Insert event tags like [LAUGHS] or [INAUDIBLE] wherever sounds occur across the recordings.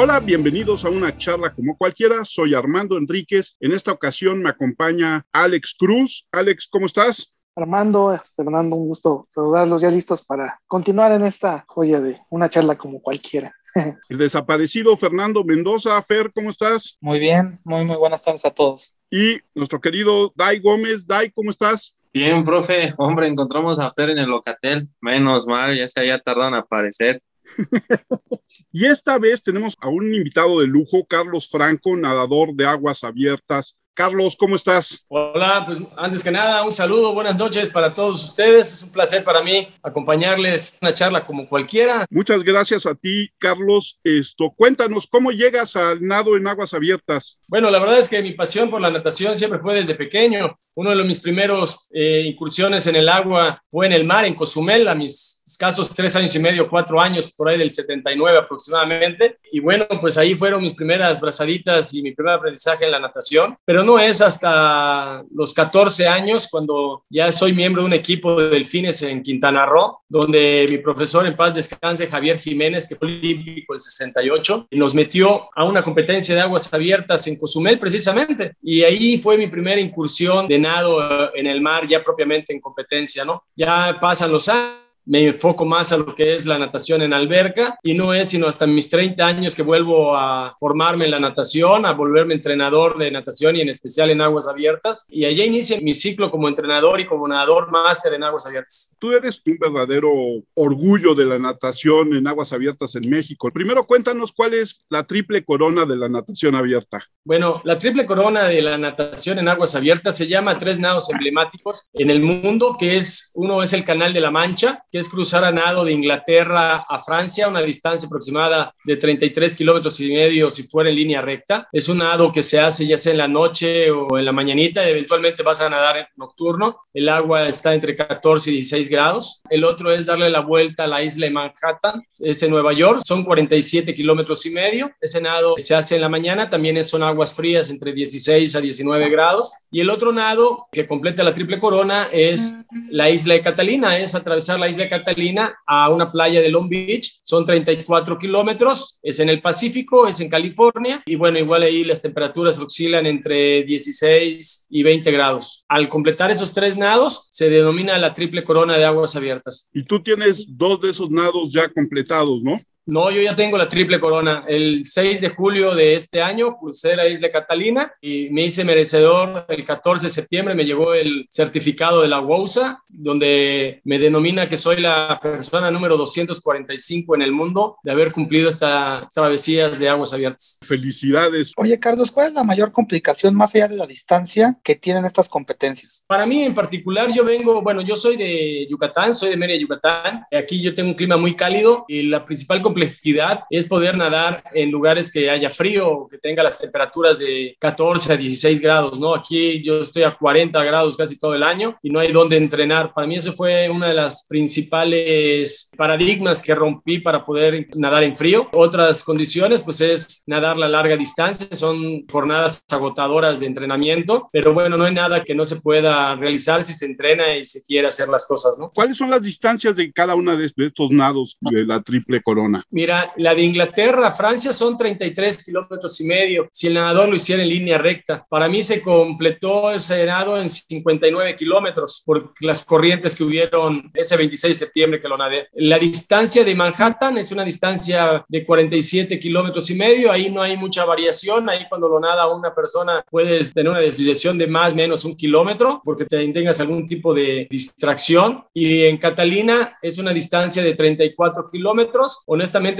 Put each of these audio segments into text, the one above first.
Hola, bienvenidos a una charla como cualquiera. Soy Armando Enríquez. En esta ocasión me acompaña Alex Cruz. Alex, ¿cómo estás? Armando, Fernando, un gusto saludarlos ya listos para continuar en esta joya de una charla como cualquiera. [LAUGHS] El desaparecido Fernando Mendoza. Fer, ¿cómo estás? Muy bien, muy, muy buenas tardes a todos. Y nuestro querido Dai Gómez. Dai, ¿cómo estás? Bien, profe. Hombre, encontramos a Fer en el locatel. Menos mal, ya se había tardado en aparecer. [LAUGHS] y esta vez tenemos a un invitado de lujo, Carlos Franco, nadador de aguas abiertas. Carlos, ¿cómo estás? Hola, pues antes que nada, un saludo, buenas noches para todos ustedes. Es un placer para mí acompañarles una charla como cualquiera. Muchas gracias a ti, Carlos. Esto, cuéntanos cómo llegas al nado en aguas abiertas. Bueno, la verdad es que mi pasión por la natación siempre fue desde pequeño. Uno de mis primeros eh, incursiones en el agua fue en el mar, en Cozumel, a mis escasos tres años y medio, cuatro años, por ahí del 79 aproximadamente. Y bueno, pues ahí fueron mis primeras brazaditas y mi primer aprendizaje en la natación. Pero no es hasta los 14 años cuando ya soy miembro de un equipo de delfines en Quintana Roo, donde mi profesor en paz descanse, Javier Jiménez, que fue olímpico el 68, nos metió a una competencia de aguas abiertas en Cozumel precisamente. Y ahí fue mi primera incursión de eh, en el mar ya propiamente en competencia, ¿no? Ya pasan los años me enfoco más a lo que es la natación en alberca y no es sino hasta mis 30 años que vuelvo a formarme en la natación, a volverme entrenador de natación y en especial en aguas abiertas. Y allá inicia mi ciclo como entrenador y como nadador máster en aguas abiertas. Tú eres un verdadero orgullo de la natación en aguas abiertas en México. Primero cuéntanos cuál es la triple corona de la natación abierta. Bueno, la triple corona de la natación en aguas abiertas se llama tres nados emblemáticos en el mundo, que es uno es el Canal de la Mancha, que es cruzar a nado de Inglaterra a Francia, una distancia aproximada de 33 kilómetros y medio si fuera en línea recta. Es un nado que se hace ya sea en la noche o en la mañanita, eventualmente vas a nadar en nocturno. El agua está entre 14 y 16 grados. El otro es darle la vuelta a la isla de Manhattan, es en Nueva York, son 47 kilómetros y medio. Ese nado se hace en la mañana, también son aguas frías entre 16 a 19 grados. Y el otro nado que completa la triple corona es la isla de Catalina, es atravesar la isla Catalina a una playa de Long Beach. Son 34 kilómetros, es en el Pacífico, es en California. Y bueno, igual ahí las temperaturas oscilan entre 16 y 20 grados. Al completar esos tres nados, se denomina la triple corona de aguas abiertas. Y tú tienes dos de esos nados ya completados, ¿no? No, yo ya tengo la triple corona. El 6 de julio de este año crucé la isla Catalina y me hice merecedor. El 14 de septiembre me llegó el certificado de la WOSA, donde me denomina que soy la persona número 245 en el mundo de haber cumplido estas travesías de aguas abiertas. Felicidades. Oye, Carlos, ¿cuál es la mayor complicación más allá de la distancia que tienen estas competencias? Para mí en particular, yo vengo, bueno, yo soy de Yucatán, soy de Mérida, Yucatán. Aquí yo tengo un clima muy cálido y la principal complicación complejidad es poder nadar en lugares que haya frío, que tenga las temperaturas de 14 a 16 grados, ¿no? Aquí yo estoy a 40 grados casi todo el año y no hay dónde entrenar. Para mí eso fue una de las principales paradigmas que rompí para poder nadar en frío. Otras condiciones, pues es nadar la larga distancia, son jornadas agotadoras de entrenamiento, pero bueno, no hay nada que no se pueda realizar si se entrena y se quiere hacer las cosas, ¿no? ¿Cuáles son las distancias de cada una de estos nados de la triple corona? Mira, la de Inglaterra Francia son 33 kilómetros y medio. Si el nadador lo hiciera en línea recta, para mí se completó ese nado en 59 kilómetros por las corrientes que hubieron ese 26 de septiembre que lo nadé. La distancia de Manhattan es una distancia de 47 kilómetros y medio. Ahí no hay mucha variación. Ahí cuando lo nada una persona puedes tener una desviación de más o menos un kilómetro porque tengas algún tipo de distracción. Y en Catalina es una distancia de 34 kilómetros.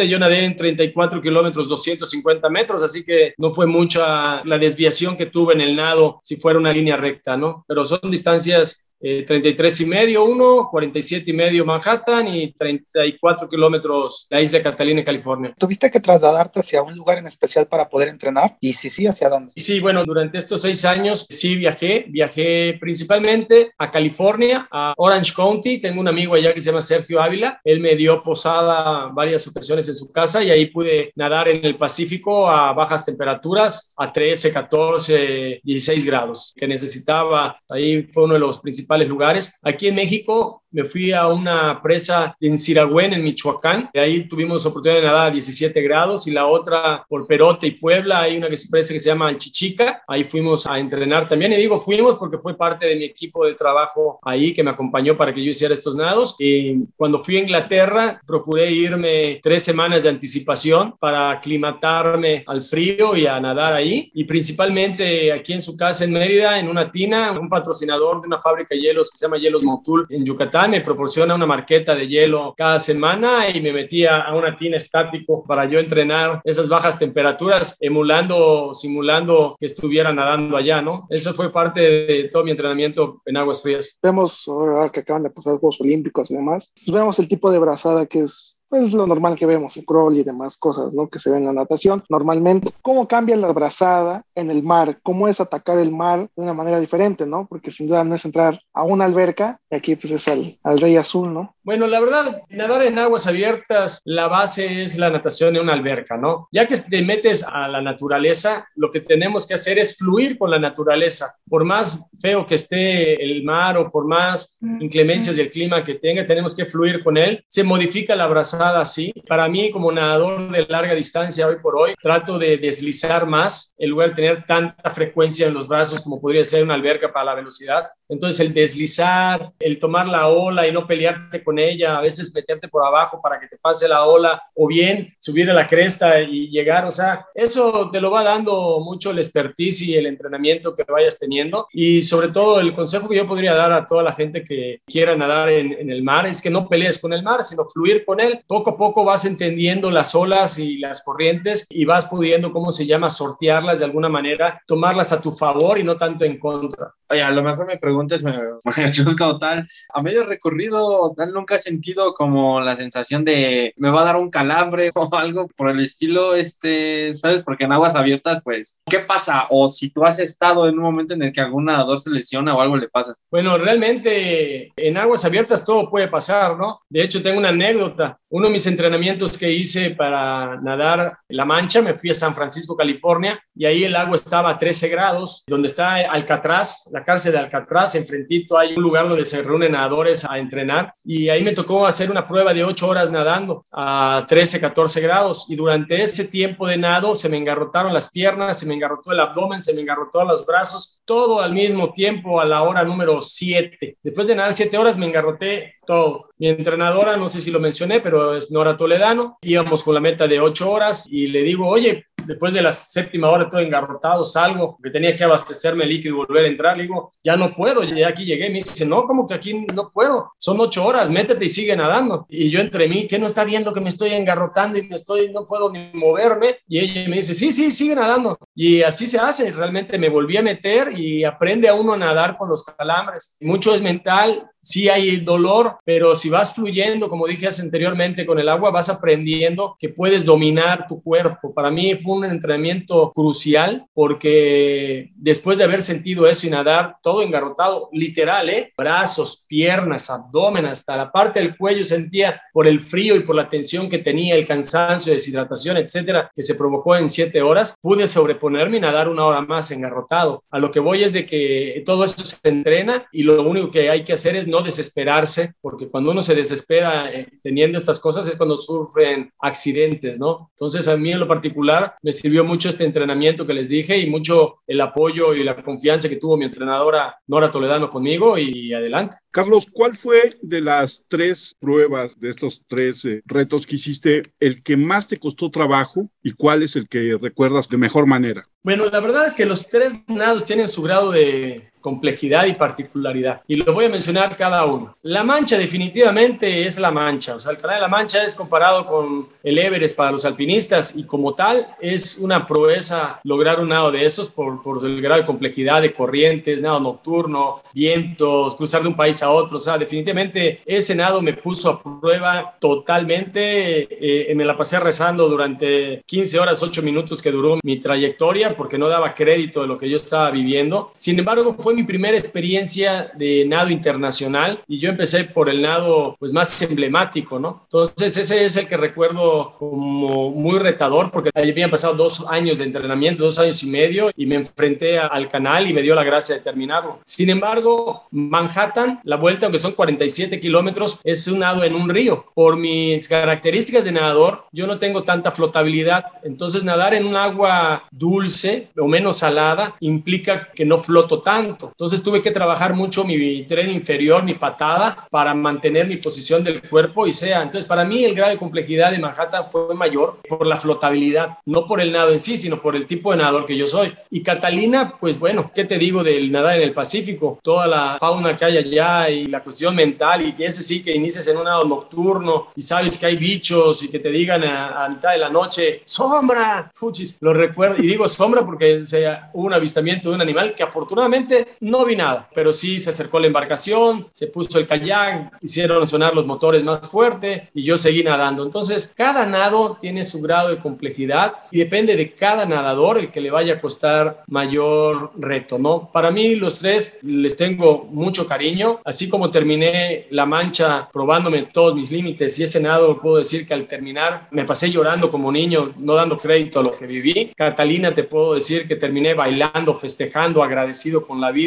Yo nadé en 34 kilómetros, 250 metros, así que no fue mucha la desviación que tuve en el nado si fuera una línea recta, ¿no? Pero son distancias 33 eh, y medio uno, 47 y medio Manhattan y 34 kilómetros la isla Catalina, California. ¿Tuviste que trasladarte hacia un lugar en especial para poder entrenar? Y si sí, ¿hacia dónde? Sí, bueno, durante estos seis años sí viajé. Viajé principalmente a California, a Orange County. Tengo un amigo allá que se llama Sergio Ávila. Él me dio posada varias ocasiones en su casa y ahí pude nadar en el Pacífico a bajas temperaturas, a 13, 14, 16 grados, que necesitaba. Ahí fue uno de los principales lugares. Aquí en México me fui a una presa en Siragüen, en Michoacán. De ahí tuvimos oportunidad de nadar a 17 grados y la otra por Perote y Puebla. Hay una presa que se llama El Chichica. Ahí fuimos a entrenar también. Y digo fuimos porque fue parte de mi equipo de trabajo ahí que me acompañó para que yo hiciera estos nados. Y cuando fui a Inglaterra, procuré irme tres semanas de anticipación para aclimatarme al frío y a nadar ahí. Y principalmente aquí en su casa en Mérida, en una tina, un patrocinador de una fábrica de hielos que se llama Hielos Motul en Yucatán me proporciona una marqueta de hielo cada semana y me metía a una tina estático para yo entrenar esas bajas temperaturas, emulando, simulando que estuviera nadando allá, ¿no? Eso fue parte de todo mi entrenamiento en aguas frías. Vemos ahora que acaban de pasar los Juegos Olímpicos y demás, pues vemos el tipo de brazada que es pues lo normal que vemos, crawl y demás cosas, ¿no? Que se ven en la natación normalmente. ¿Cómo cambia la brazada en el mar? ¿Cómo es atacar el mar de una manera diferente, ¿no? Porque sin duda no es entrar a una alberca y aquí pues es al, al rey azul, ¿no? Bueno, la verdad, nadar en aguas abiertas, la base es la natación en una alberca, ¿no? Ya que te metes a la naturaleza, lo que tenemos que hacer es fluir con la naturaleza. Por más feo que esté el mar o por más inclemencias del clima que tenga, tenemos que fluir con él. Se modifica la brazada así. Para mí, como nadador de larga distancia hoy por hoy, trato de deslizar más en lugar de tener tanta frecuencia en los brazos como podría ser una alberca para la velocidad. Entonces el deslizar, el tomar la ola y no pelearte con ella, a veces meterte por abajo para que te pase la ola o bien subir a la cresta y llegar, o sea, eso te lo va dando mucho el expertise y el entrenamiento que vayas teniendo y sobre todo el consejo que yo podría dar a toda la gente que quiera nadar en, en el mar es que no pelees con el mar, sino fluir con él. Poco a poco vas entendiendo las olas y las corrientes y vas pudiendo, ¿cómo se llama?, sortearlas de alguna manera, tomarlas a tu favor y no tanto en contra. Oye, a lo mejor me preguntes, me, [LAUGHS] como tal, a medio recorrido, tal, nunca he sentido como la sensación de me va a dar un calambre [LAUGHS] o algo por el estilo, este, ¿sabes? Porque en aguas abiertas, pues, ¿qué pasa? O si tú has estado en un momento en el que algún nadador se lesiona o algo le pasa. Bueno, realmente en aguas abiertas todo puede pasar, ¿no? De hecho, tengo una anécdota. Uno de mis entrenamientos que hice para nadar La Mancha, me fui a San Francisco, California, y ahí el agua estaba a 13 grados, donde está Alcatraz, la cárcel de Alcatraz, enfrentito hay un lugar donde se reúnen nadadores a entrenar, y ahí me tocó hacer una prueba de 8 horas nadando a 13, 14 grados, y durante ese tiempo de nado se me engarrotaron las piernas, se me engarrotó el abdomen, se me engarrotó los brazos, todo al mismo tiempo a la hora número 7. Después de nadar 7 horas me engarroté todo. Mi entrenadora, no sé si lo mencioné, pero es Nora Toledano. Íbamos con la meta de ocho horas y le digo, oye, después de la séptima hora todo engarrotado, salgo, que tenía que abastecerme líquido y volver a entrar. Le digo, ya no puedo, ya aquí llegué. Me dice, no, como que aquí no puedo. Son ocho horas, métete y sigue nadando. Y yo entre mí, que no está viendo que me estoy engarrotando y me estoy, no puedo ni moverme? Y ella me dice, sí, sí, sigue nadando. Y así se hace. Realmente me volví a meter y aprende a uno a nadar con los calambres. Mucho es mental, sí hay dolor, pero si vas fluyendo, como dije anteriormente, con el agua, vas aprendiendo que puedes dominar tu cuerpo. Para mí fue un entrenamiento crucial porque después de haber sentido eso y nadar todo engarrotado, literal, ¿eh? brazos, piernas, abdomen, hasta la parte del cuello sentía por el frío y por la tensión que tenía, el cansancio, deshidratación, etcétera, que se provocó en siete horas, pude sobreponerme y nadar una hora más engarrotado. A lo que voy es de que todo eso se entrena y lo único que hay que hacer es no desesperarse, porque cuando uno se desespera eh, teniendo estas cosas es cuando sufren accidentes, ¿no? Entonces a mí en lo particular me sirvió mucho este entrenamiento que les dije y mucho el apoyo y la confianza que tuvo mi entrenadora Nora Toledano conmigo y adelante. Carlos, ¿cuál fue de las tres pruebas, de estos tres eh, retos que hiciste, el que más te costó trabajo y cuál es el que recuerdas de mejor manera? Bueno, la verdad es que los tres nados tienen su grado de complejidad y particularidad. Y lo voy a mencionar cada uno. La Mancha definitivamente es la Mancha. O sea, el Canal de la Mancha es comparado con el Everest para los alpinistas y como tal es una proeza lograr un nado de esos por, por el grado de complejidad de corrientes, nado nocturno, vientos, cruzar de un país a otro. O sea, definitivamente ese nado me puso a prueba totalmente. Eh, me la pasé rezando durante 15 horas, 8 minutos que duró mi trayectoria porque no daba crédito de lo que yo estaba viviendo. Sin embargo, fue mi primera experiencia de nado internacional y yo empecé por el nado pues más emblemático, ¿no? Entonces ese es el que recuerdo como muy retador porque habían pasado dos años de entrenamiento, dos años y medio y me enfrenté al canal y me dio la gracia de terminarlo. Sin embargo, Manhattan, la vuelta, aunque son 47 kilómetros, es un nado en un río. Por mis características de nadador, yo no tengo tanta flotabilidad. Entonces, nadar en un agua dulce o menos salada implica que no floto tanto. Entonces, tuve que trabajar mucho mi tren inferior, mi patada, para mantener mi posición del cuerpo y sea. Entonces, para mí, el grado de complejidad de Manhattan fue mayor por la flotabilidad, no por el nado en sí, sino por el tipo de nadador que yo soy. Y Catalina, pues bueno, ¿qué te digo del nadar en el Pacífico? Toda la fauna que hay allá y la cuestión mental y que ese sí que inicies en un nado nocturno y sabes que hay bichos y que te digan a, mitad de la noche, sombra, fuchis, lo recuerdo y digo sombra porque sea, hubo un avistamiento de un animal que afortunadamente no vi nada, pero sí se acercó la embarcación, se puso el kayak, hicieron sonar los motores más fuerte y yo seguí nadando. Entonces, cada nado tiene su grado de complejidad y depende de cada nadador el que le vaya a costar mayor reto, ¿no? Para mí los tres les tengo mucho cariño, así como terminé la mancha probándome todos mis límites y ese nado puedo decir que al terminar me pasé llorando como niño, no dando crédito a lo que viví. Catalina te puedo decir que terminé bailando, festejando, agradecido con la vida.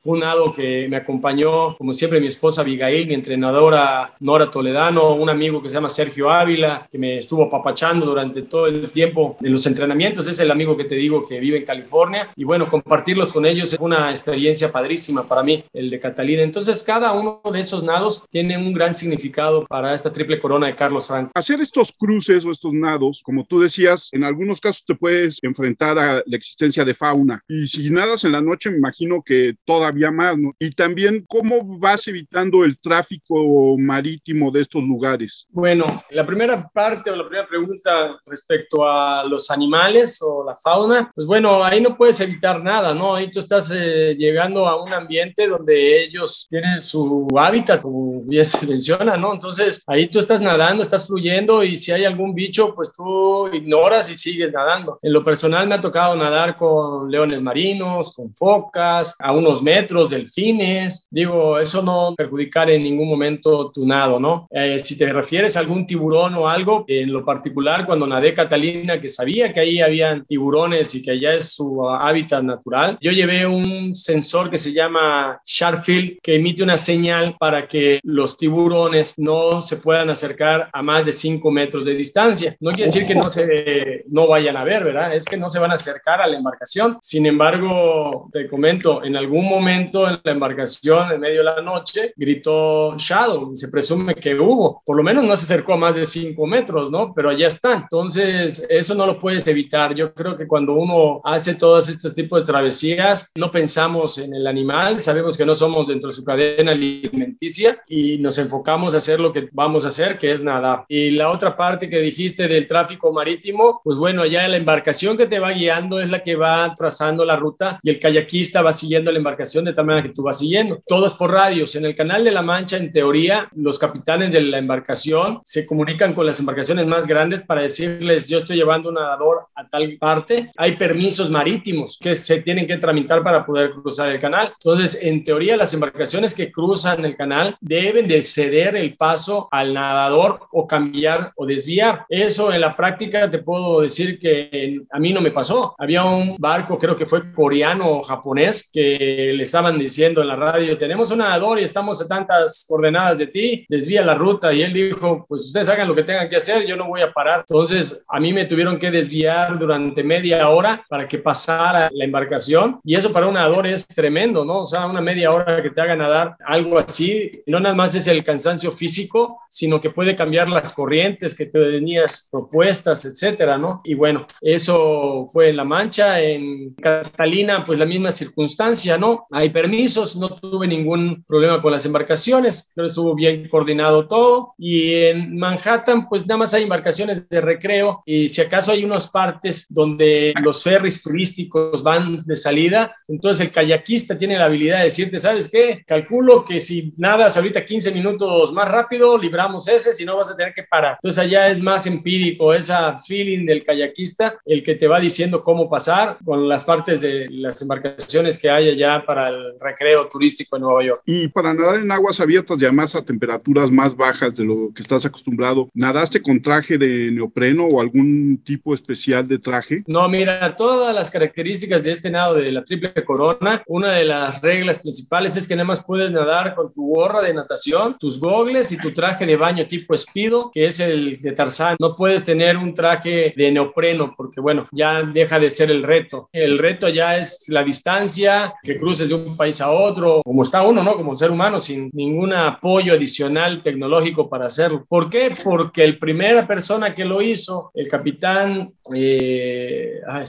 Fue un nado que me acompañó, como siempre, mi esposa Abigail, mi entrenadora Nora Toledano, un amigo que se llama Sergio Ávila, que me estuvo papachando durante todo el tiempo de los entrenamientos. Es el amigo que te digo que vive en California. Y bueno, compartirlos con ellos es una experiencia padrísima para mí, el de Catalina. Entonces, cada uno de esos nados tiene un gran significado para esta triple corona de Carlos Franco. Hacer estos cruces o estos nados, como tú decías, en algunos casos te puedes enfrentar a la existencia de fauna. Y si nadas en la noche, me imagino que todavía más, ¿no? Y también, ¿cómo vas evitando el tráfico marítimo de estos lugares? Bueno, la primera parte o la primera pregunta respecto a los animales o la fauna, pues bueno, ahí no puedes evitar nada, ¿no? Ahí tú estás eh, llegando a un ambiente donde ellos tienen su hábitat, como bien se menciona, ¿no? Entonces ahí tú estás nadando, estás fluyendo y si hay algún bicho, pues tú ignoras y sigues nadando. En lo personal me ha tocado nadar con leones marinos, con focas, a unos metros, delfines. Digo, eso no perjudicar en ningún momento tu nado, ¿no? Eh, si te refieres a algún tiburón o algo, en lo particular cuando nadé Catalina, que sabía que ahí habían tiburones y que allá es su hábitat natural, yo llevé un sensor que se llama Sharpfield que emite una señal para que los tiburones no se puedan acercar a más de 5 metros de distancia. No quiere decir que no se no vayan a ver, ¿verdad? Es que no se van a acercar a la embarcación. Sin embargo, te comento, en algún momento en la embarcación, en medio de la noche, gritó Shadow y se presume que hubo. Por lo menos no se acercó a más de 5 metros, ¿no? Pero allá están. Entonces, eso no lo puedes evitar. Yo creo que cuando uno hace todos estos tipos de travesías, no pensamos en el animal, sabemos que no somos dentro de su cadena alimenticia y nos enfocamos a hacer lo que vamos a hacer, que es nadar. Y la otra parte que dijiste del tráfico marítimo, pues bueno, allá la embarcación que te va guiando es la que va trazando la ruta y el kayakista va siguiendo la embarcación de tal manera que tú vas siguiendo. Todo es por radios. En el canal de la Mancha, en teoría, los capitanes de la embarcación se comunican con las embarcaciones más grandes para decirles, yo estoy llevando un nadador a tal parte. Hay permisos marítimos que se tienen que tramitar para poder cruzar el canal. Entonces, en teoría, las embarcaciones que cruzan el canal deben de ceder el paso al nadador o cambiar o desviar. Eso en la práctica te puedo decir que a mí no me pasó. Había un barco, creo que fue coreano o japonés, que le estaban diciendo en la radio, tenemos un nadador y estamos a tantas coordenadas de ti, desvía la ruta. Y él dijo, pues ustedes hagan lo que tengan que hacer, yo no voy a parar. Entonces, a mí me tuvieron que desviar durante media hora para que pasara la embarcación. Y eso para un nadador es tremendo, ¿no? O sea, una media hora que te haga nadar algo así, no nada más es el cansancio físico, sino que puede cambiar las corrientes que te tenías propuestas, etcétera, ¿no? Y bueno, eso fue en La Mancha, en Catalina, pues la misma circunstancia, ¿no? Hay permisos, no tuve ningún problema con las embarcaciones, pero estuvo bien coordinado todo. Y en Manhattan, pues nada más hay embarcaciones de recreo y si acaso hay unas partes donde los ferries turísticos van de salida, entonces el kayakista tiene la habilidad de decirte, ¿sabes qué? Calculo que si nadas ahorita 15 minutos más rápido, libramos ese, si no vas a tener que parar. Entonces allá es más empírico, esa feeling del kayakista, el que te va diciendo cómo pasar con las partes de las embarcaciones que hay hay allá para el recreo turístico en Nueva York. Y para nadar en aguas abiertas y además a temperaturas más bajas de lo que estás acostumbrado, ¿nadaste con traje de neopreno o algún tipo especial de traje? No, mira, todas las características de este nado de la triple corona, una de las reglas principales es que nada más puedes nadar con tu gorra de natación, tus gogles y tu traje de baño tipo Speedo, que es el de Tarzán. No puedes tener un traje de neopreno porque, bueno, ya deja de ser el reto. El reto ya es la distancia, que cruces de un país a otro, como está uno, ¿no? Como ser humano, sin ningún apoyo adicional tecnológico para hacerlo. ¿Por qué? Porque el primera persona que lo hizo, el capitán, eh, ah,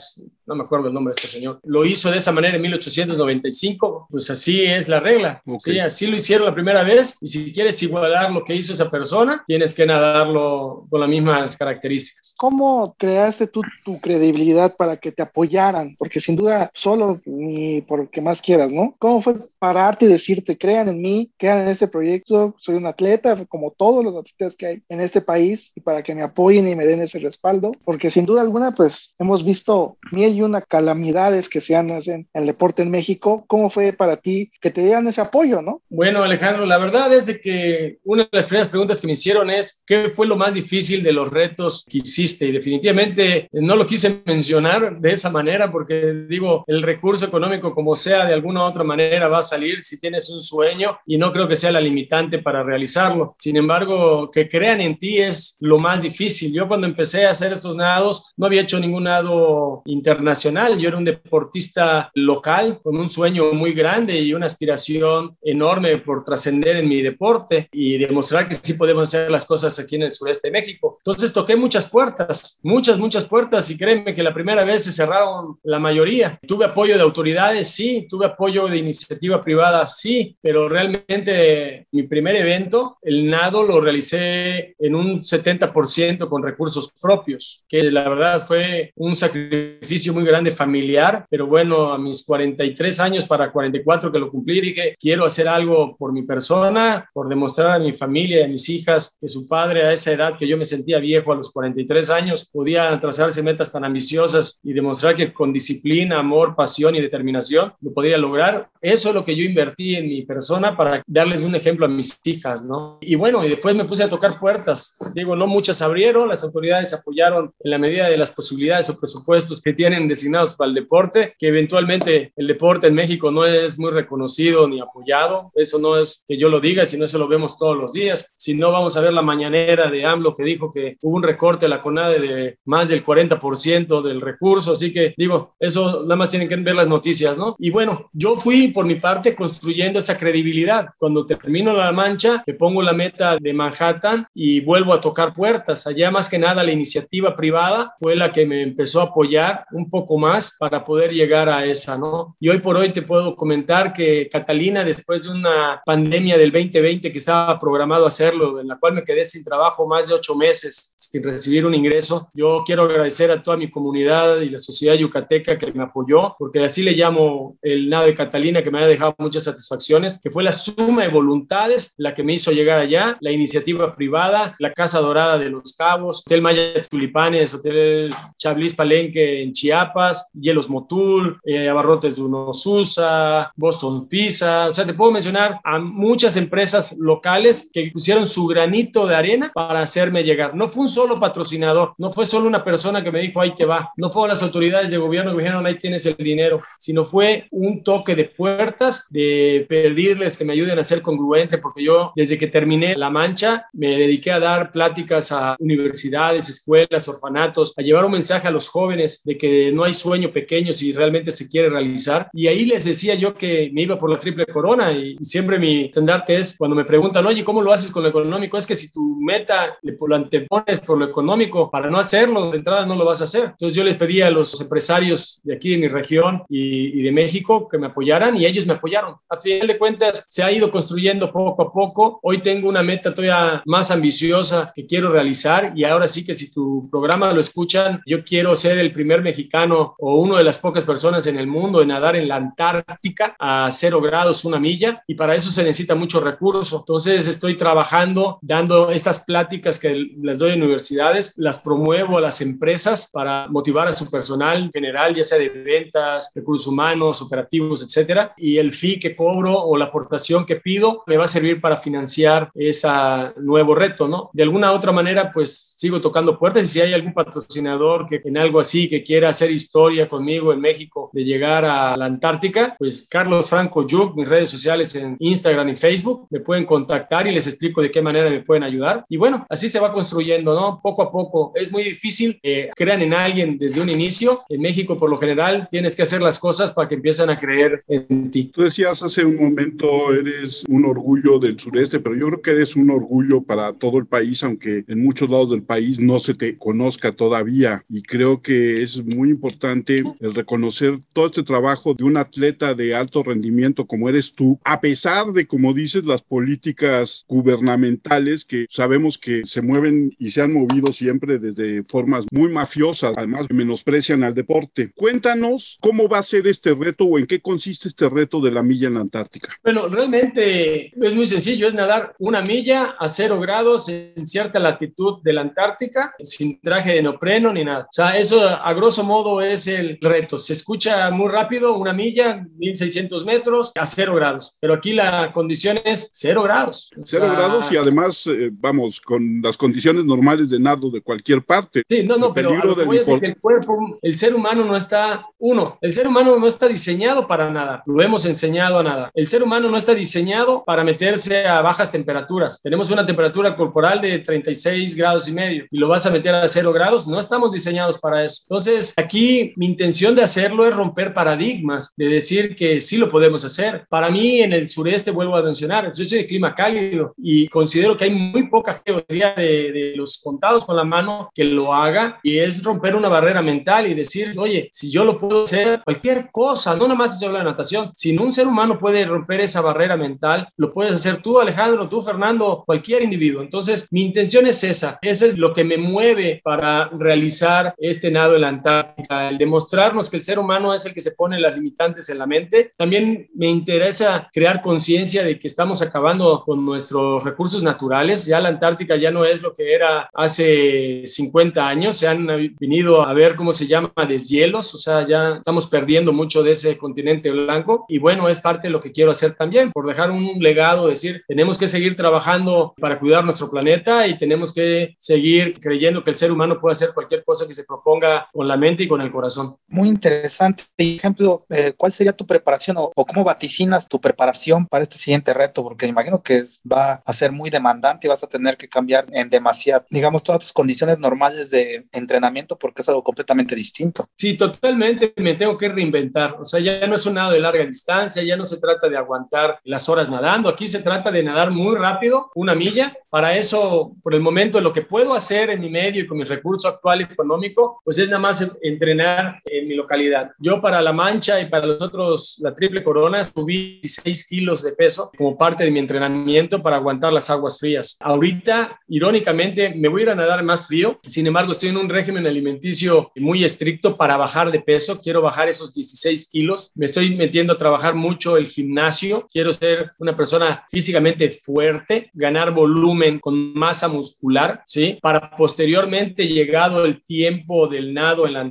no me acuerdo el nombre de este señor, lo hizo de esa manera en 1895, pues así es la regla. Sí, así lo hicieron la primera vez y si quieres igualar lo que hizo esa persona, tienes que nadarlo con las mismas características. ¿Cómo creaste tú tu credibilidad para que te apoyaran? Porque sin duda, solo ni por que más quieras, ¿no? ¿Cómo fue pararte y decirte, crean en mí, crean en este proyecto, soy un atleta, como todos los atletas que hay en este país, y para que me apoyen y me den ese respaldo? Porque sin duda alguna, pues hemos visto mil y una calamidades que se hacen en el deporte en México. ¿Cómo fue para ti que te dieran ese apoyo, no? Bueno, Alejandro, la verdad es de que una de las primeras preguntas que me hicieron es, ¿qué fue lo más difícil de los retos que hiciste? Y definitivamente no lo quise mencionar de esa manera porque digo, el recurso económico como sea, de alguna u otra manera va a salir si tienes un sueño y no creo que sea la limitante para realizarlo. Sin embargo, que crean en ti es lo más difícil. Yo cuando empecé a hacer estos nados, no había hecho ningún nado internacional. Yo era un deportista local con un sueño muy grande y una aspiración enorme por trascender en mi deporte y demostrar que sí podemos hacer las cosas aquí en el sureste de México. Entonces toqué muchas puertas, muchas, muchas puertas y créeme que la primera vez se cerraron la mayoría. Tuve apoyo de autoridades, sí, tuve apoyo de iniciativa privada, sí, pero realmente mi primer evento, el nado, lo realicé en un 70% con recursos propios, que la verdad fue un sacrificio muy grande familiar, pero bueno, a mis 43 años para 44 que lo cumplí, dije, quiero hacer algo por mi persona, por demostrar a mi familia y a mis hijas que su padre a esa edad que yo me sentía viejo a los 43 años podía trazarse metas tan ambiciosas y demostrar que con disciplina, amor, pasión y determinación lo podría lograr. Eso es lo que yo invertí en mi persona para darles un ejemplo a mis hijas, ¿no? Y bueno, y después me puse a tocar puertas. Digo, no muchas abrieron, las autoridades apoyaron en la medida de las posibilidades o presupuestos que tienen designados para el deporte, que eventualmente el deporte en México no es muy reconocido ni apoyado. Eso no es que yo lo diga, sino eso lo vemos todos los días. Si no, vamos a ver la mañanera de AMLO que dijo que hubo un recorte a la CONADE de más del 40% del recurso. Así que digo, eso nada más tienen que ver las noticias, ¿no? Y bueno, yo fui por mi parte construyendo esa credibilidad. Cuando termino la mancha, me pongo la meta de Manhattan y vuelvo a tocar puertas. Allá más que nada la iniciativa privada fue la que me empezó a apoyar un poco más para poder llegar a esa, ¿no? Y hoy por hoy te puedo comentar que Catalina, después de una pandemia del 2020 que estaba programado hacerlo, en la cual me quedé sin trabajo más de ocho meses, sin recibir un ingreso, yo quiero agradecer a toda mi comunidad y la sociedad yucateca que me apoyó, porque así le llamo el nado de Catalina, que me ha dejado muchas satisfacciones, que fue la suma de voluntades la que me hizo llegar allá, la iniciativa privada, la Casa Dorada de los Cabos, Hotel Maya Tulipanes, Hotel Chablis Palenque en Chiapas, Hielos Motul, eh, Abarrotes de Unosusa, Boston Pizza, o sea, te puedo mencionar a muchas empresas locales que pusieron su granito de arena para hacerme llegar. No fue un solo patrocinador, no fue solo una persona que me dijo, ahí te va, no fueron las autoridades de gobierno que me dijeron, ahí tienes el dinero, sino fue un toque de puertas, de pedirles que me ayuden a ser congruente, porque yo desde que terminé La Mancha me dediqué a dar pláticas a universidades, escuelas, orfanatos, a llevar un mensaje a los jóvenes de que no hay sueño pequeño si realmente se quiere realizar. Y ahí les decía yo que me iba por la triple corona y siempre mi estandarte es cuando me preguntan, oye, ¿cómo lo haces con lo económico? Es que si tu meta le lo antepones por lo económico, para no hacerlo, de entrada no lo vas a hacer. Entonces yo les pedí a los empresarios de aquí de mi región y, y de México que me apoyaran y ellos me apoyaron. A final de cuentas, se ha ido construyendo poco a poco. Hoy tengo una meta todavía más ambiciosa que quiero realizar y ahora sí que si tu programa lo escuchan, yo quiero ser el primer mexicano o uno de las pocas personas en el mundo en nadar en la Antártica a cero grados una milla y para eso se necesita mucho recurso. Entonces estoy trabajando dando estas pláticas que les doy en universidades, las promuevo a las empresas para motivar a su personal general, ya sea de ventas, recursos humanos, operativos, etcétera. Y el fee que cobro o la aportación que pido me va a servir para financiar ese nuevo reto, ¿no? De alguna otra manera, pues sigo tocando puertas y si hay algún patrocinador que en algo así que quiera hacer historia conmigo en México de llegar a la Antártica, pues Carlos Franco Yuk, mis redes sociales en Instagram y Facebook, me pueden contactar y les explico de qué manera me pueden ayudar. Y bueno, así se va construyendo, ¿no? Poco a poco. Es muy difícil que crean en alguien desde un inicio. En México, por lo general, tienes que hacer las cosas para que empiecen a creer en ti. Tú decías hace un momento, eres un orgullo del sureste, pero yo creo que eres un orgullo para todo el país, aunque en muchos lados del país no se te conozca todavía. Y creo que es muy importante el reconocer todo este trabajo de un atleta de alto rendimiento como eres tú, a pesar de, como dices, las políticas gubernamentales que sabemos que se mueven y se han movido siempre desde formas muy mafiosas, además menosprecian al deporte. Cuéntanos cómo va a ser este reto o en qué consiste este reto de la milla en la Antártica. Bueno, realmente es muy sencillo, es nadar una milla a cero grados en cierta latitud de la Antártica, sin traje de neopreno ni nada. O sea, eso a grosso modo es el reto. Se escucha muy rápido, una milla, 1600 metros, a cero grados, pero aquí la condición es cero grados. Cero grados y además, eh, vamos, con las condiciones normales de nado de cualquier parte. Sí, no, no, pero el cuerpo, el ser humano no está, uno, el ser humano no está diseñado para nada, lo hemos enseñado a nada. El ser humano no está diseñado para meterse a bajas temperaturas. Tenemos una temperatura corporal de 36 grados y medio y lo vas a meter a cero grados, no estamos diseñados para eso. Entonces, aquí mi intención de hacerlo es romper paradigmas, de decir que sí lo podemos hacer. Para mí, en el sureste, vuelvo a mencionar, yo soy de clima cálido y considero que hay muy poca geografía de, de los contados con la mano que lo haga y es romper una barrera mental y decir, oye, si yo lo puedo hacer, cualquier cosa, no nada más se habla de natación, si un ser humano puede romper esa barrera mental, lo puedes hacer tú, Alejandro, tú, Fernando, cualquier individuo. Entonces, mi intención es esa, eso es lo que me mueve para realizar este nado en la Antártica, el demostrarnos que el ser humano es el que se pone las limitantes en la mente. También me interesa crear conciencia de que estamos acabando con nuestros recursos naturales. Ya la Antártica ya no es lo que era hace 50 años, se han venido a ver cómo se llama deshielos, o sea, ya estamos perdiendo mucho de ese continente blanco y bueno, es parte de lo que quiero hacer también, por dejar un legado, decir, tenemos que seguir trabajando para cuidar nuestro planeta y tenemos que seguir creyendo que el ser humano puede hacer cualquier cosa que se proponga con la mente y con el corazón. Muy interesante. Por ejemplo, eh, ¿cuál sería tu preparación o, o, cómo vaticinas tu preparación para este siguiente reto? Porque imagino que es, va a ser muy demandante y vas a tener que cambiar en demasiado, digamos, todas tus condiciones normales de entrenamiento porque es algo completamente distinto. Sí, totalmente me tengo que reinventar. O sea, ya no es un nado de larga distancia, ya no se trata de aguantar las horas nadando, aquí se trata de nadar muy rápido, una milla. Para eso, por el momento, lo que puedo hacer en mi medio y con mi recurso actual económico, pues es nada más entrenar en mi localidad. Yo para La Mancha y para los otros, la Triple Corona, subí 16 kilos de peso como parte de mi entrenamiento para aguantar las aguas frías. Ahorita, irónicamente, me voy a ir a nadar más frío, sin embargo, estoy en un régimen alimenticio muy estricto para bajar de peso, quiero bajar esos 16 kilos, me estoy metiendo a trabajar mucho el gimnasio, quiero ser una persona físicamente fuerte, ganar volumen con masa muscular, ¿sí? Para posteriormente, llegado el tiempo del nado en la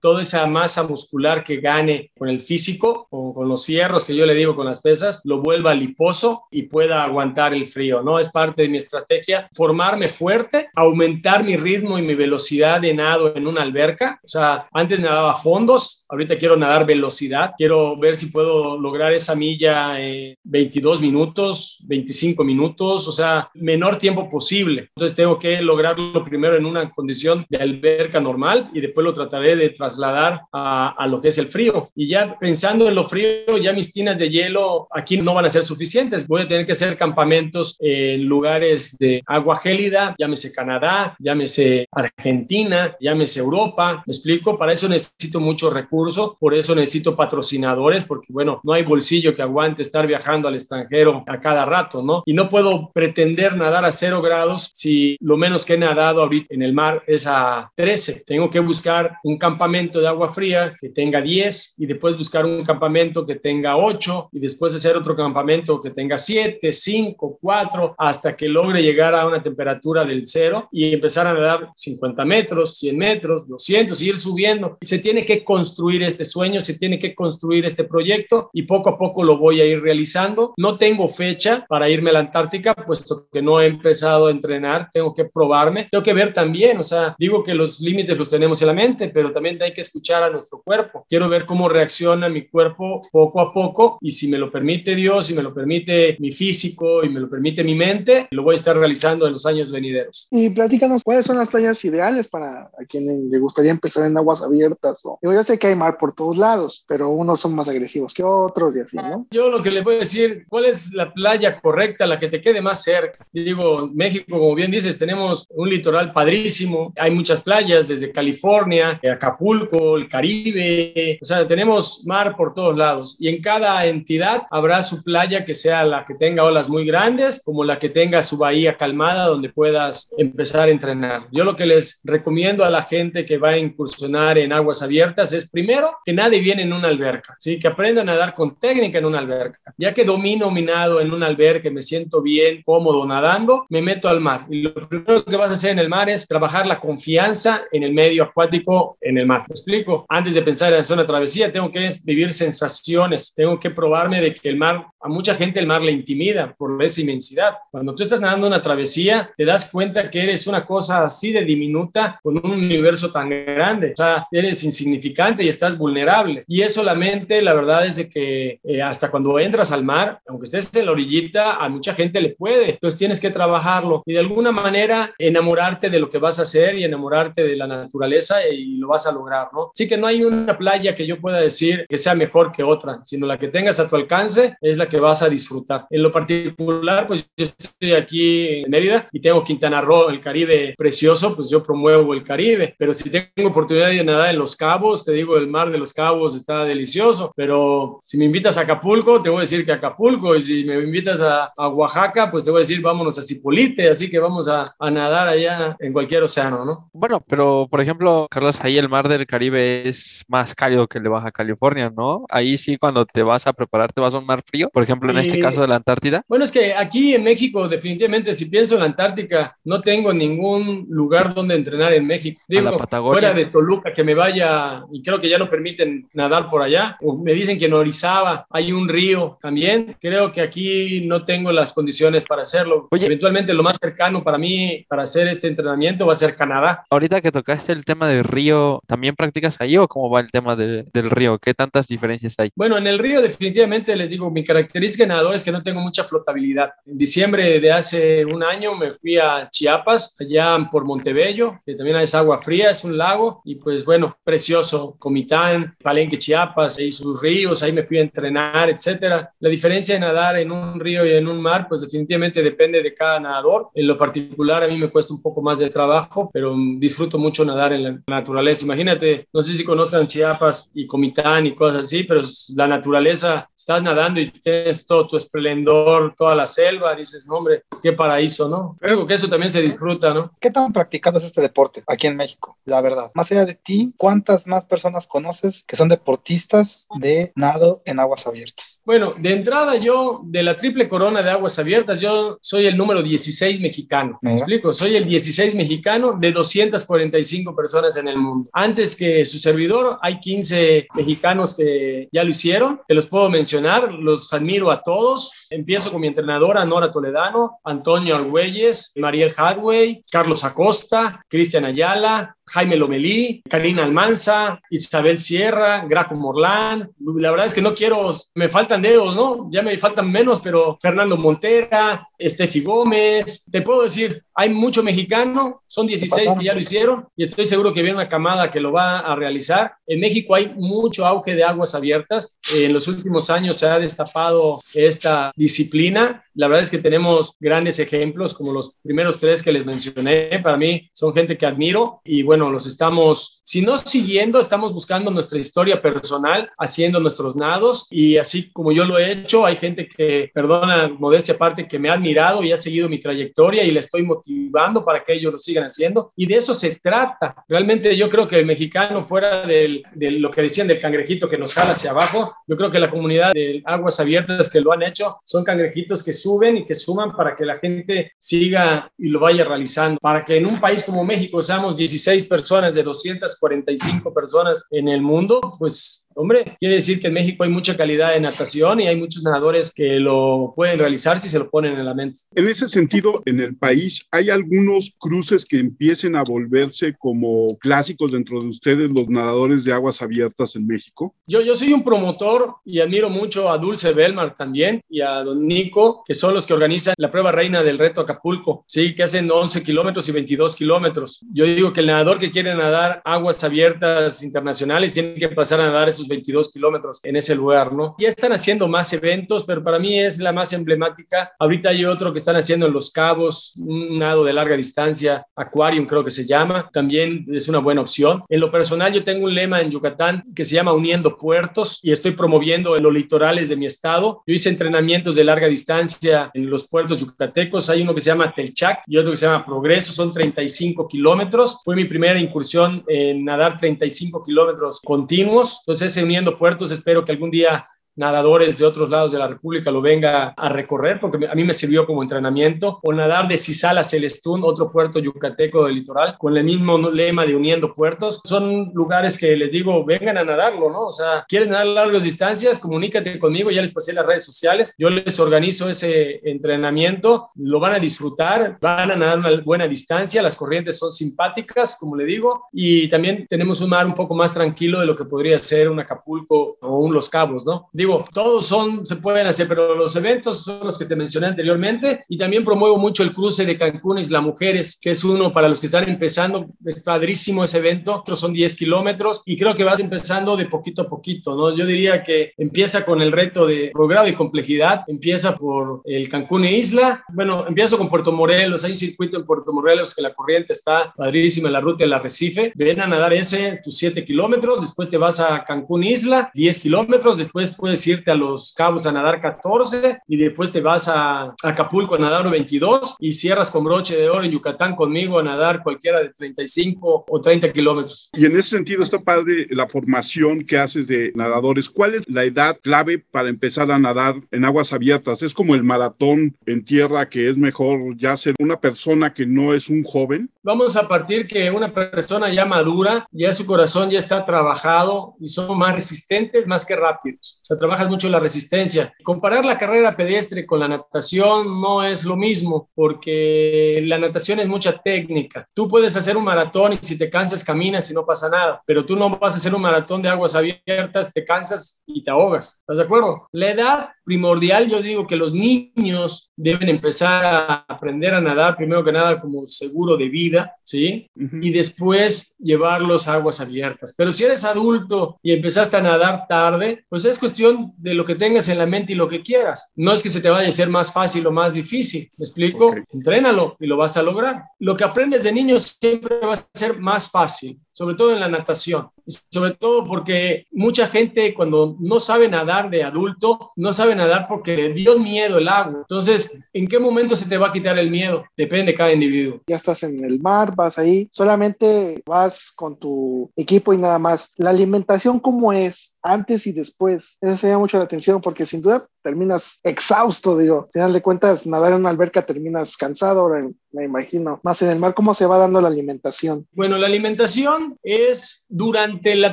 Toda esa masa muscular que gane con el físico o con los fierros que yo le digo con las pesas, lo vuelva liposo y pueda aguantar el frío, ¿no? Es parte de mi estrategia, formarme fuerte, aumentar mi ritmo y mi velocidad de nado en una alberca, o sea, antes nadaba fondos, ahorita quiero nadar velocidad, quiero ver si puedo lograr esa milla en 22 minutos, 25 minutos, o sea, menor tiempo posible. Entonces tengo que lograrlo primero en una condición de alberca normal y después lo trataré de trasladar a, a lo que es el frío. Y ya pensando en lo frío, ya mis tinas de hielo aquí no van a ser suficientes. Voy a tener que hacer campamentos en lugares de agua gélida, llámese Canadá, llámese Argentina, llámese Europa. ¿Me explico? Para eso necesito mucho recurso, por eso necesito patrocinadores, porque bueno, no hay bolsillo que aguante estar viajando al extranjero a cada rato, ¿no? Y no puedo pretender nadar a cero grados si lo menos que he nadado ahorita en el mar es a 13. Tengo que buscar un campamento de agua fría que tenga 10 y después buscar un campamento que tenga 8 y después hacer otro campamento que tenga 7, 5, 4, hasta que logre llegar a una temperatura del cero y empezar a nadar 50 metros, 100 metros, 200 y ir subiendo. Se tiene que construir este sueño, se tiene que construir este proyecto y poco a poco lo voy a ir realizando. No tengo fecha para irme a la Antártica, puesto que no he empezado a entrenar, tengo que probarme, tengo que ver también, o sea, digo que los límites los tenemos en la mente, pero también hay que escuchar a nuestro cuerpo. Quiero ver cómo reacciona mi cuerpo poco a poco y si me lo permite Dios, si me lo permite mi físico y me lo permite mi mente, lo voy a estar realizando en los años venideros. Y platícanos, ¿cuáles son las playas ideales para a quienes le gustaría empezar en aguas abiertas? O, yo sé que hay mar por todos lados, pero unos son más agresivos que otros y así, ¿no? Yo lo que le voy a decir, ¿cuál es la playa correcta, la que te quede más cerca? Digo, México, como bien dices, tenemos un litoral padrísimo, hay muchas playas desde California, Acapulco, el Caribe, o sea, tenemos mar por todos lados y en cada entidad habrá su playa que sea la que tenga olas muy grandes, como la que tenga su bahía calmada donde puedas empezar a entrenar. Yo lo que les recomiendo a la gente que va a incursionar en aguas abiertas es primero que nadie viene en una alberca, ¿sí? que aprendan a nadar con técnica en una alberca. Ya que domino minado en una alberca, me siento bien, cómodo nadando, me meto al mar. Y lo primero que vas a hacer en el mar es trabajar la confianza en el medio acuático en el mar. ¿Me explico? Antes de pensar en hacer una travesía, tengo que vivir sensaciones, tengo que probarme de que el mar, a mucha gente el mar le intimida por esa inmensidad. Cuando tú estás nadando una travesía, te das cuenta que eres una cosa así de diminuta con un universo tan grande. O sea, eres insignificante y estás vulnerable. Y eso la mente, la verdad es de que eh, hasta cuando entras al mar, aunque estés en la orillita, a mucha gente le puede. Entonces tienes que trabajarlo y de alguna manera enamorarte de lo que vas a hacer y enamorarte de la naturaleza y lo vas a lograr, ¿no? Sí que no hay una playa que yo pueda decir que sea mejor que otra, sino la que tengas a tu alcance es la que vas a disfrutar. En lo particular, pues yo estoy aquí en Mérida y tengo Quintana Roo, el Caribe precioso, pues yo promuevo el Caribe, pero si tengo oportunidad de nadar en Los Cabos, te digo, el mar de Los Cabos está delicioso, pero si me invitas a Acapulco, te voy a decir que Acapulco, y si me invitas a, a Oaxaca, pues te voy a decir, vámonos a Cipolite, así que vamos a, a nadar allá en cualquier océano, ¿no? Bueno, pero por ejemplo, Carlos, ahí el mar del Caribe es más cálido que el de Baja California, ¿no? Ahí sí, cuando te vas a preparar, te vas a un mar frío, por ejemplo, en este caso de la Antártida. Bueno, es que aquí en México, definitivamente, si pienso en la Antártica, no tengo ningún lugar donde entrenar en México. Digo, fuera de Toluca, que me vaya, y creo que ya no permiten nadar por allá, o me dicen que en Orizaba hay un río también. Creo que aquí no tengo las condiciones para hacerlo. Oye, Eventualmente, lo más cercano para mí, para hacer este entrenamiento, va a ser Canadá. Ahorita que tocaste el tema del río, ¿también practicas ahí o cómo va el tema de, del río? ¿Qué tantas diferencias hay? Bueno, en el río definitivamente les digo, mi característica de nadador es que no tengo mucha flotabilidad. En diciembre de hace un año me fui a Chiapas, allá por Montebello, que también es agua fría, es un lago, y pues bueno, precioso, Comitán, Palenque, Chiapas, ahí sus ríos, ahí me fui a entrenar, etcétera. La diferencia de nadar en un río y en un mar, pues definitivamente depende de cada nadador. En lo particular, a mí me cuesta un poco más de trabajo, pero disfruto mucho nadar en la naturaleza. Imagínate, no sé si conozcan Chiapas y Comitán y cosas así, pero la naturaleza, estás nadando y tienes todo tu esplendor, toda la selva, dices, hombre, qué paraíso, ¿no? Creo que eso también se disfruta, ¿no? ¿Qué tan practicado es este deporte aquí en México? La verdad, más allá de ti, ¿cuántas más personas conoces que son deportistas de nado en aguas abiertas? Bueno, de entrada yo, de la triple corona de aguas abiertas, yo soy el número 16 mexicano. ¿Me explico? Soy el 16 mexicano de 245 personas en el mundo. Antes que su servidor, hay 15 mexicanos que ya lo hicieron. Te los puedo mencionar, los admiro a todos. Empiezo con mi entrenadora, Nora Toledano, Antonio Argüelles, Mariel Hadway, Carlos Acosta, Cristian Ayala, Jaime Lomelí, Karina Almanza, Isabel Sierra, Graco Morlán. La verdad es que no quiero, me faltan dedos, ¿no? Ya me faltan menos, pero Fernando Montera, Estefi Gómez. Te puedo decir, hay mucho mexicano, son 16 que ya lo hicieron y estoy seguro que viene una camada que lo va a realizar. En México hay mucho auge de aguas abiertas. En los últimos años se ha destapado esta disciplina La verdad es que tenemos grandes ejemplos como los primeros tres que les mencioné. Para mí son gente que admiro y bueno, los estamos, si no siguiendo, estamos buscando nuestra historia personal, haciendo nuestros nados y así como yo lo he hecho, hay gente que, perdona, modestia aparte, que me ha admirado y ha seguido mi trayectoria y le estoy motivando para que ellos lo sigan haciendo. Y de eso se trata. Realmente yo creo que el mexicano, fuera de lo que decían del cangrejito que nos jala hacia abajo, yo creo que la comunidad de aguas abiertas que lo han hecho son cangrejitos que suben y que suman para que la gente siga y lo vaya realizando. Para que en un país como México seamos 16 personas de 245 personas en el mundo, pues Hombre, quiere decir que en México hay mucha calidad de natación y hay muchos nadadores que lo pueden realizar si se lo ponen en la mente. En ese sentido, en el país, ¿hay algunos cruces que empiecen a volverse como clásicos dentro de ustedes, los nadadores de aguas abiertas en México? Yo, yo soy un promotor y admiro mucho a Dulce Belmar también y a Don Nico, que son los que organizan la prueba reina del reto Acapulco, ¿sí? que hacen 11 kilómetros y 22 kilómetros. Yo digo que el nadador que quiere nadar aguas abiertas internacionales tiene que pasar a nadar esos 22 kilómetros en ese lugar, ¿no? Ya están haciendo más eventos, pero para mí es la más emblemática. Ahorita hay otro que están haciendo en Los Cabos, un nado de larga distancia, Aquarium creo que se llama, también es una buena opción. En lo personal yo tengo un lema en Yucatán que se llama Uniendo Puertos y estoy promoviendo en los litorales de mi estado. Yo hice entrenamientos de larga distancia en los puertos yucatecos, hay uno que se llama Telchac y otro que se llama Progreso, son 35 kilómetros. Fue mi primera incursión en nadar 35 kilómetros continuos, entonces uniendo puertos. Espero que algún día nadadores de otros lados de la República lo venga a recorrer, porque a mí me sirvió como entrenamiento, o nadar de Cisal a Celestún, otro puerto yucateco del litoral, con el mismo lema de uniendo puertos. Son lugares que les digo, vengan a nadarlo, ¿no? O sea, ¿quieres nadar largas distancias? Comunícate conmigo, ya les pasé las redes sociales, yo les organizo ese entrenamiento, lo van a disfrutar, van a nadar una buena distancia, las corrientes son simpáticas, como le digo, y también tenemos un mar un poco más tranquilo de lo que podría ser un Acapulco o un Los Cabos, ¿no? Todos son, se pueden hacer, pero los eventos son los que te mencioné anteriormente. Y también promuevo mucho el cruce de Cancún Isla Mujeres, que es uno para los que están empezando, es padrísimo ese evento, otros son 10 kilómetros y creo que vas empezando de poquito a poquito, ¿no? Yo diría que empieza con el reto de grado y complejidad, empieza por el Cancún e Isla, bueno, empiezo con Puerto Morelos, hay un circuito en Puerto Morelos que la corriente está padrísima, la ruta del arrecife, ven a nadar ese, tus 7 kilómetros, después te vas a Cancún Isla, 10 kilómetros, después puedes irte a Los Cabos a nadar 14 y después te vas a Acapulco a nadar 22 y cierras con broche de oro en Yucatán conmigo a nadar cualquiera de 35 o 30 kilómetros. Y en ese sentido está padre la formación que haces de nadadores. ¿Cuál es la edad clave para empezar a nadar en aguas abiertas? Es como el maratón en tierra que es mejor ya ser una persona que no es un joven. Vamos a partir que una persona ya madura, ya su corazón ya está trabajado y son más resistentes más que rápidos. O sea, trabajas mucho la resistencia. Comparar la carrera pedestre con la natación no es lo mismo, porque la natación es mucha técnica. Tú puedes hacer un maratón y si te cansas caminas y no pasa nada, pero tú no vas a hacer un maratón de aguas abiertas, te cansas y te ahogas. ¿Estás de acuerdo? La edad primordial, yo digo que los niños deben empezar a aprender a nadar, primero que nada como seguro de vida, ¿sí? Y después llevarlos a aguas abiertas. Pero si eres adulto y empezaste a nadar tarde, pues es cuestión de lo que tengas en la mente y lo que quieras. No es que se te vaya a ser más fácil o más difícil. ¿Me explico? Entrénalo y lo vas a lograr. Lo que aprendes de niño siempre va a ser más fácil, sobre todo en la natación sobre todo porque mucha gente cuando no sabe nadar de adulto, no sabe nadar porque le dio miedo el agua. Entonces, ¿en qué momento se te va a quitar el miedo? Depende de cada individuo. Ya estás en el mar, vas ahí, solamente vas con tu equipo y nada más. La alimentación, ¿cómo es? Antes y después. Eso se llama mucho la atención porque sin duda terminas exhausto, digo. Al final de cuentas, nadar en una alberca terminas cansado, ahora me imagino. Más en el mar, ¿cómo se va dando la alimentación? Bueno, la alimentación es durante la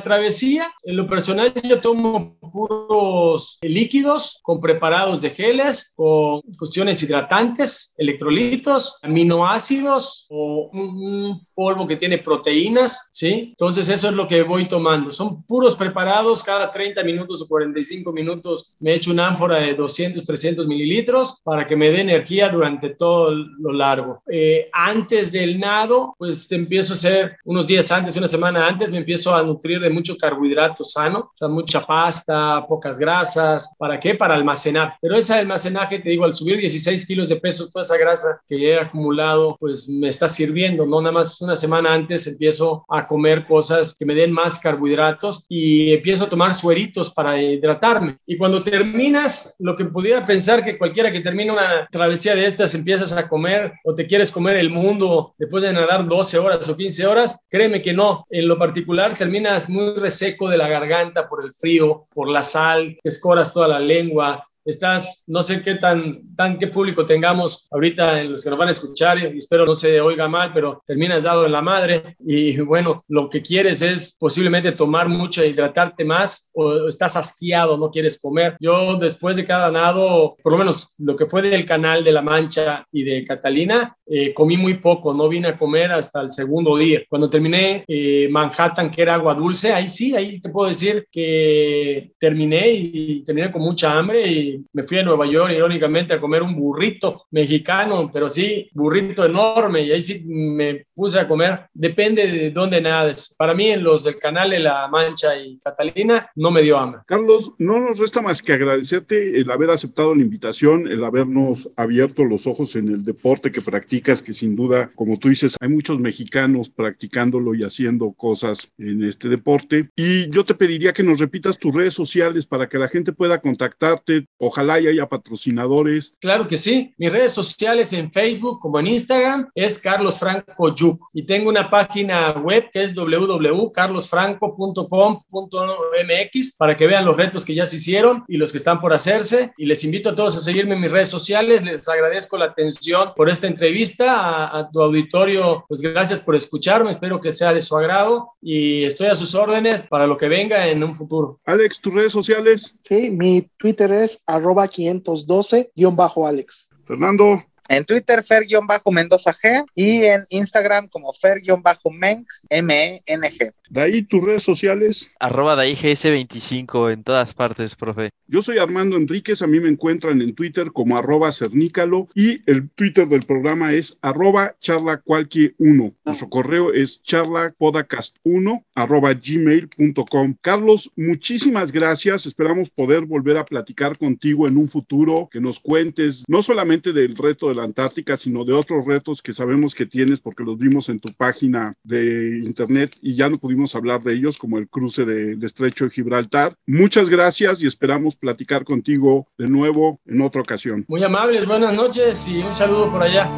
travesía. En lo personal, yo tomo puros líquidos con preparados de geles, con cuestiones hidratantes, electrolitos, aminoácidos o un polvo que tiene proteínas, ¿sí? Entonces, eso es lo que voy tomando. Son puros preparados, cada 30 minutos o 45 minutos me echo una ánfora de 200, 300 mililitros para que me dé energía durante todo lo largo. Eh, antes del nado, pues te empiezo a hacer unos días antes, una semana antes, me empiezo a nutrir de mucho carbohidrato sano, o sea, mucha pasta, pocas grasas. ¿Para qué? Para almacenar. Pero ese almacenaje, te digo, al subir 16 kilos de peso, toda esa grasa que he acumulado, pues me está sirviendo, ¿no? Nada más una semana antes empiezo a comer cosas que me den más carbohidratos y empiezo a tomar sueritos para hidratarme. Y cuando terminas, lo que pudiera pensar que cualquiera que termina una travesía de estas empiezas a comer o te quieres comer el mundo después de nadar 12 horas o 15 horas, créeme que no. En lo particular terminas muy reseco de la garganta por el frío, por la sal, escoras toda la lengua, estás, no sé qué tan, tan qué público tengamos ahorita en los que nos van a escuchar y espero no se oiga mal, pero terminas dado en la madre y bueno, lo que quieres es posiblemente tomar mucho, hidratarte más o estás asqueado, no quieres comer. Yo después de cada nado, por lo menos lo que fue del canal de La Mancha y de Catalina, eh, comí muy poco, no vine a comer hasta el segundo día. Cuando terminé eh, Manhattan, que era agua dulce, ahí sí, ahí te puedo decir que terminé y terminé con mucha hambre y me fui a Nueva York irónicamente a comer un burrito mexicano, pero sí, burrito enorme y ahí sí me puse a comer. Depende de dónde nades. Para mí en los del canal de La Mancha y Catalina no me dio hambre. Carlos, no nos resta más que agradecerte el haber aceptado la invitación, el habernos abierto los ojos en el deporte que practicas, que sin duda, como tú dices, hay muchos mexicanos practicándolo y haciendo cosas en este deporte. Y yo te pediría que nos repitas tus redes sociales para que la gente pueda contactarte Ojalá y haya patrocinadores. Claro que sí. Mis redes sociales en Facebook como en Instagram es Carlos Franco Yuc. Y tengo una página web que es www.carlosfranco.com.mx para que vean los retos que ya se hicieron y los que están por hacerse. Y les invito a todos a seguirme en mis redes sociales. Les agradezco la atención por esta entrevista. A, a tu auditorio, pues gracias por escucharme. Espero que sea de su agrado y estoy a sus órdenes para lo que venga en un futuro. Alex, tus redes sociales. Sí, mi Twitter es arroba 512-Alex. Fernando. En Twitter, Fer-Mendoza G y en Instagram como Fer-Meng, M-E-N-G. De ahí tus redes sociales. Arroba de GS25 en todas partes, profe. Yo soy Armando Enríquez, a mí me encuentran en Twitter como arroba cernícalo y el Twitter del programa es arroba charlacualquier1. Nuestro correo es charlapodcast1 arroba gmail.com. Carlos, muchísimas gracias. Esperamos poder volver a platicar contigo en un futuro, que nos cuentes no solamente del reto de la Antártica, sino de otros retos que sabemos que tienes porque los vimos en tu página de internet y ya no pudimos hablar de ellos, como el cruce del estrecho de Gibraltar. Muchas gracias y esperamos platicar contigo de nuevo en otra ocasión. Muy amables, buenas noches y un saludo por allá.